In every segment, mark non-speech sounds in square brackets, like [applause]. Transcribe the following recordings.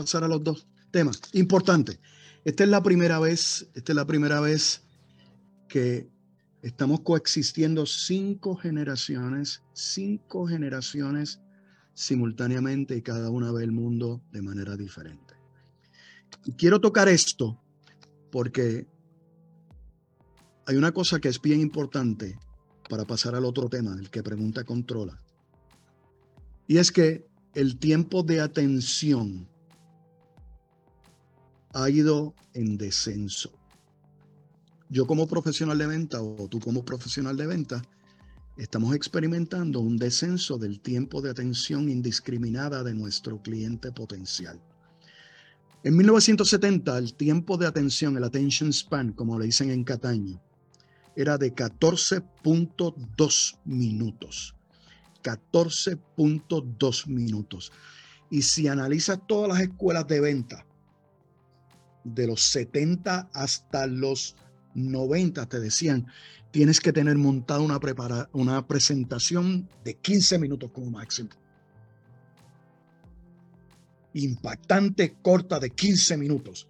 Pasar a los dos temas. Importante. Esta es la primera vez, esta es la primera vez que estamos coexistiendo cinco generaciones, cinco generaciones simultáneamente y cada una ve el mundo de manera diferente. Quiero tocar esto porque hay una cosa que es bien importante para pasar al otro tema, el que pregunta controla. Y es que el tiempo de atención ha ido en descenso. Yo como profesional de venta o tú como profesional de venta, estamos experimentando un descenso del tiempo de atención indiscriminada de nuestro cliente potencial. En 1970, el tiempo de atención, el attention span, como le dicen en Cataño, era de 14.2 minutos. 14.2 minutos. Y si analizas todas las escuelas de venta, de los 70 hasta los 90, te decían, tienes que tener montada una, una presentación de 15 minutos como máximo. Impactante, corta de 15 minutos.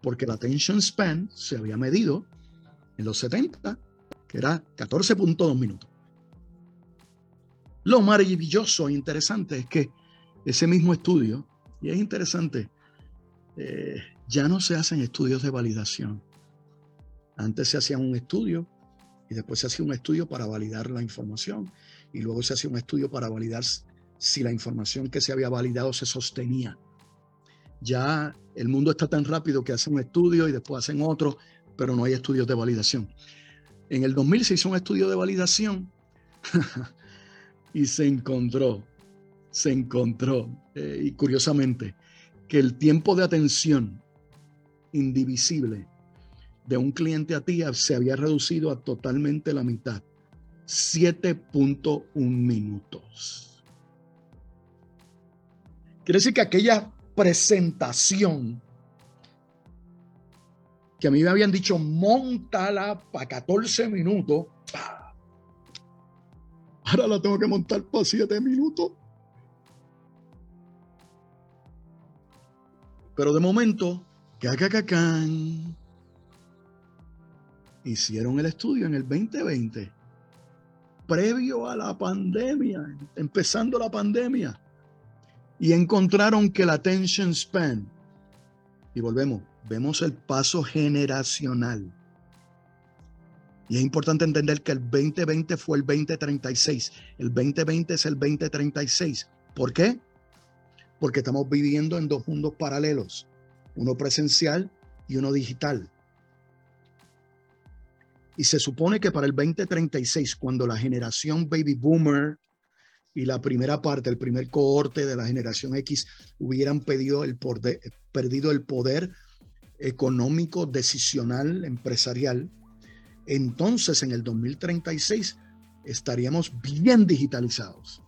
Porque la attention span se había medido en los 70, que era 14.2 minutos. Lo maravilloso e interesante es que ese mismo estudio, y es interesante, eh, ya no se hacen estudios de validación. Antes se hacía un estudio y después se hacía un estudio para validar la información y luego se hacía un estudio para validar si la información que se había validado se sostenía. Ya el mundo está tan rápido que hacen un estudio y después hacen otro, pero no hay estudios de validación. En el 2000 se hizo un estudio de validación [laughs] y se encontró, se encontró, eh, y curiosamente, que el tiempo de atención indivisible de un cliente a ti se había reducido a totalmente la mitad, 7.1 minutos. Quiere decir que aquella presentación que a mí me habían dicho, montala para 14 minutos, ahora la tengo que montar para 7 minutos. Pero de momento, cacacacán, hicieron el estudio en el 2020, previo a la pandemia, empezando la pandemia, y encontraron que la attention span, y volvemos, vemos el paso generacional. Y es importante entender que el 2020 fue el 2036, el 2020 es el 2036. ¿Por qué? porque estamos viviendo en dos mundos paralelos, uno presencial y uno digital. Y se supone que para el 2036, cuando la generación baby boomer y la primera parte, el primer cohorte de la generación X hubieran perdido el poder económico, decisional, empresarial, entonces en el 2036 estaríamos bien digitalizados.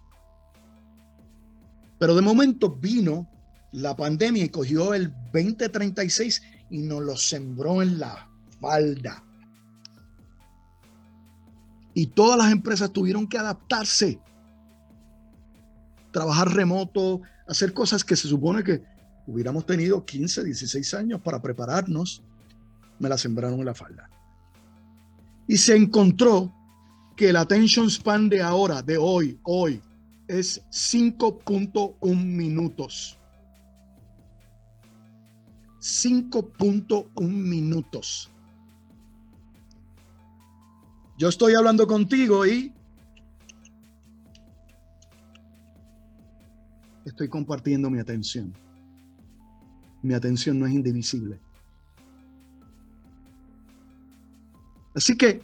Pero de momento vino la pandemia y cogió el 2036 y nos lo sembró en la falda. Y todas las empresas tuvieron que adaptarse, trabajar remoto, hacer cosas que se supone que hubiéramos tenido 15, 16 años para prepararnos. Me la sembraron en la falda. Y se encontró que el attention span de ahora, de hoy, hoy, es 5.1 minutos. 5.1 minutos. Yo estoy hablando contigo y estoy compartiendo mi atención. Mi atención no es indivisible. Así que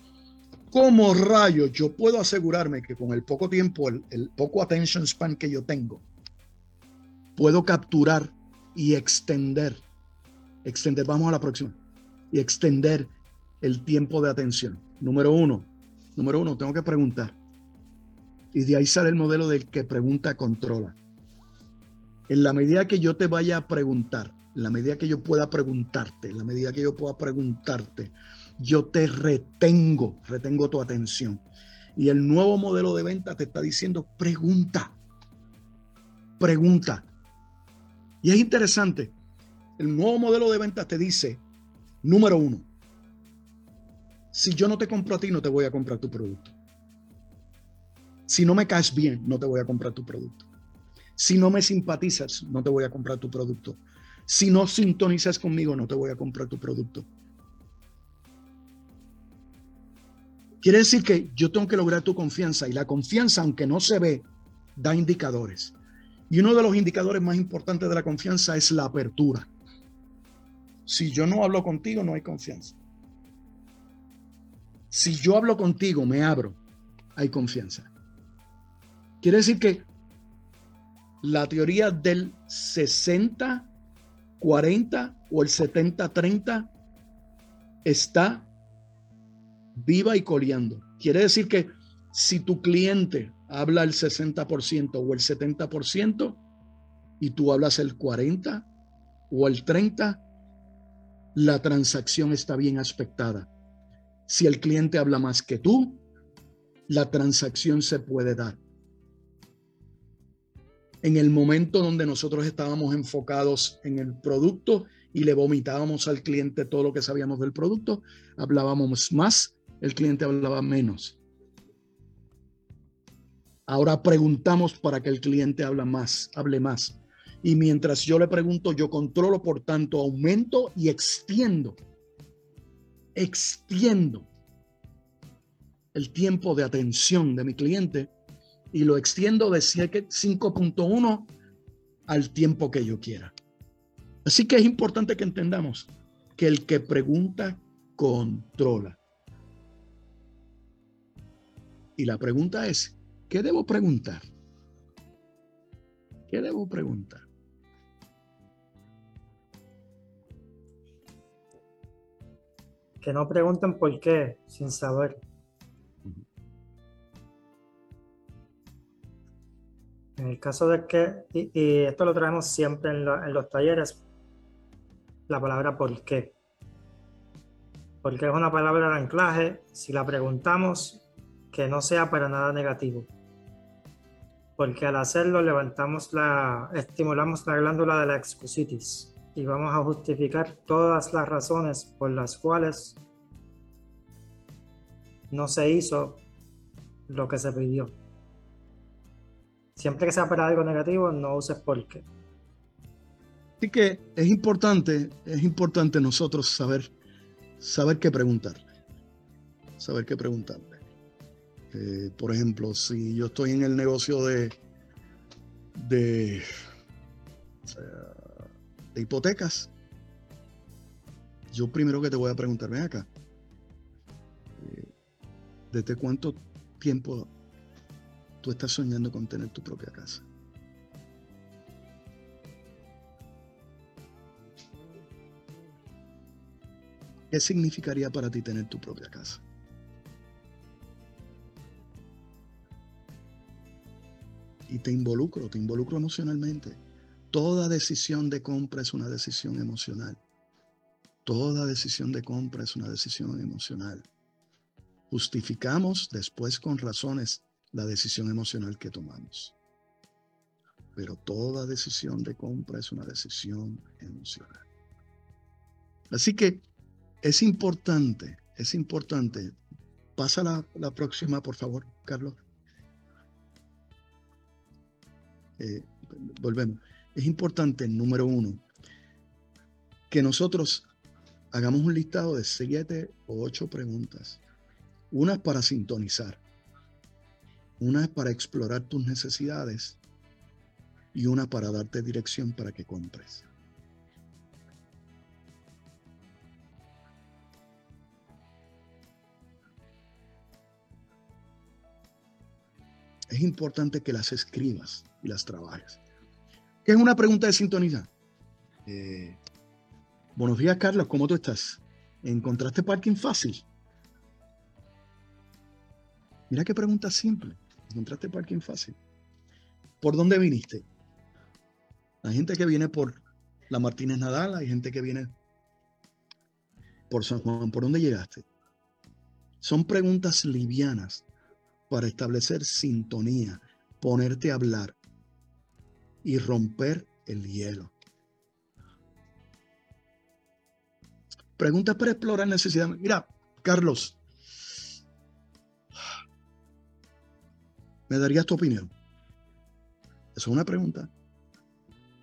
¿Cómo rayos yo puedo asegurarme que con el poco tiempo, el, poco attention span que yo tengo, puedo capturar y extender, extender, vamos a la próxima, y extender el tiempo de atención? Número uno, número uno, tengo que preguntar. Y de ahí sale el modelo del que pregunta, controla. En la medida que yo te vaya a preguntar, en la medida que yo pueda preguntarte, en la medida que yo pueda preguntarte, yo te retengo, retengo tu atención. Y el nuevo modelo de venta te está diciendo, pregunta, pregunta. Y es interesante, el nuevo modelo de ventas te dice, número uno, si yo no te compro a ti, no te voy a comprar tu producto. Si no me caes bien, no te voy a comprar tu producto. Si no me simpatizas, no te voy a comprar tu producto. Si no sintonizas conmigo, no te voy a comprar tu producto. Quiere decir que yo tengo que lograr tu confianza y la confianza, aunque no se ve, da indicadores. Y uno de los indicadores más importantes de la confianza es la apertura. Si yo no hablo contigo, no hay confianza. Si yo hablo contigo, me abro, hay confianza. Quiere decir que la teoría del 60, 40 o el 70, 30 está viva y coleando. Quiere decir que si tu cliente habla el 60% o el 70% y tú hablas el 40 o el 30, la transacción está bien aspectada. Si el cliente habla más que tú, la transacción se puede dar. En el momento donde nosotros estábamos enfocados en el producto y le vomitábamos al cliente todo lo que sabíamos del producto, hablábamos más, el cliente hablaba menos. Ahora preguntamos para que el cliente hable más, hable más. Y mientras yo le pregunto, yo controlo, por tanto, aumento y extiendo extiendo el tiempo de atención de mi cliente y lo extiendo de 5.1 al tiempo que yo quiera. Así que es importante que entendamos que el que pregunta controla. Y la pregunta es, ¿qué debo preguntar? ¿Qué debo preguntar? Que no pregunten por qué sin saber. En el caso de que, y, esto lo traemos siempre en, los talleres, la palabra por qué. Porque es una palabra de anclaje, si la preguntamos, que no sea para nada negativo. Porque al hacerlo levantamos la, estimulamos la glándula de la excusitis y vamos a justificar todas las razones por las cuales no se hizo lo que se pidió. Siempre que sea para algo negativo, no uses por qué. Así que es importante, es importante nosotros saber, saber qué preguntarle. Saber qué preguntarle. Eh, por ejemplo, si yo estoy en el negocio de, de de hipotecas, yo primero que te voy a preguntar, ven acá, eh, ¿desde cuánto tiempo tú estás soñando con tener tu propia casa? ¿Qué significaría para ti tener tu propia casa? Y te involucro, te involucro emocionalmente. Toda decisión de compra es una decisión emocional. Toda decisión de compra es una decisión emocional. Justificamos después con razones la decisión emocional que tomamos. Pero toda decisión de compra es una decisión emocional. Así que es importante, es importante. Pasa la, la próxima, por favor, Carlos. Eh, volvemos es importante, número uno, que nosotros hagamos un listado de siete o ocho preguntas. Una para sintonizar, una para explorar tus necesidades y una para darte dirección para que compres. Es importante que las escribas y las trabajes. ¿Qué es una pregunta de sintonía? Eh, buenos días, Carlos, ¿cómo tú estás? ¿Encontraste parking fácil? Mira qué pregunta simple. ¿Encontraste parking fácil? ¿Por dónde viniste? Hay gente que viene por la Martínez Nadal, hay gente que viene por San Juan. ¿Por dónde llegaste? Son preguntas livianas para establecer sintonía, ponerte a hablar y romper el hielo. Preguntas para explorar necesidad. Mira, Carlos, ¿me darías tu opinión? Esa es una pregunta.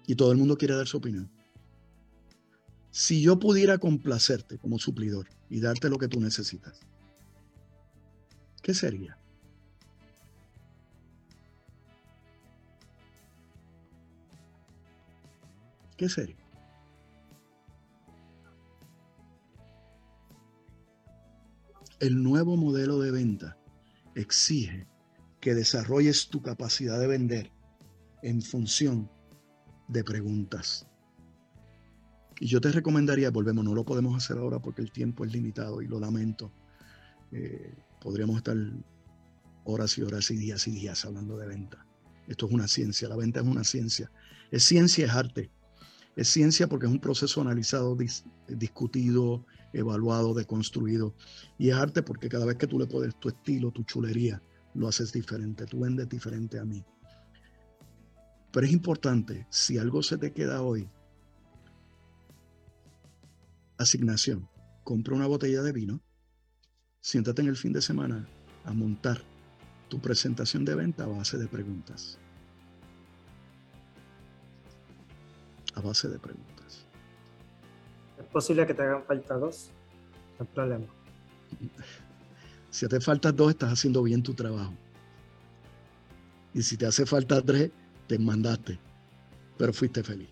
Y todo el mundo quiere dar su opinión. Si yo pudiera complacerte como suplidor y darte lo que tú necesitas, ¿qué sería? ¿Qué sería? El nuevo modelo de venta exige que desarrolles tu capacidad de vender en función de preguntas. Y yo te recomendaría, volvemos, no lo podemos hacer ahora porque el tiempo es limitado y lo lamento. Eh, podríamos estar horas y horas y días y días hablando de venta. Esto es una ciencia, la venta es una ciencia. Es ciencia, es arte. Es ciencia porque es un proceso analizado, discutido, evaluado, deconstruido. Y es arte porque cada vez que tú le pones tu estilo, tu chulería, lo haces diferente. Tú vendes diferente a mí. Pero es importante, si algo se te queda hoy, asignación. Compra una botella de vino, siéntate en el fin de semana a montar tu presentación de venta a base de preguntas. A base de preguntas. Es posible que te hagan falta dos, no hay problema. [laughs] Si te faltan dos, estás haciendo bien tu trabajo. Y si te hace falta tres, te mandaste, pero fuiste feliz.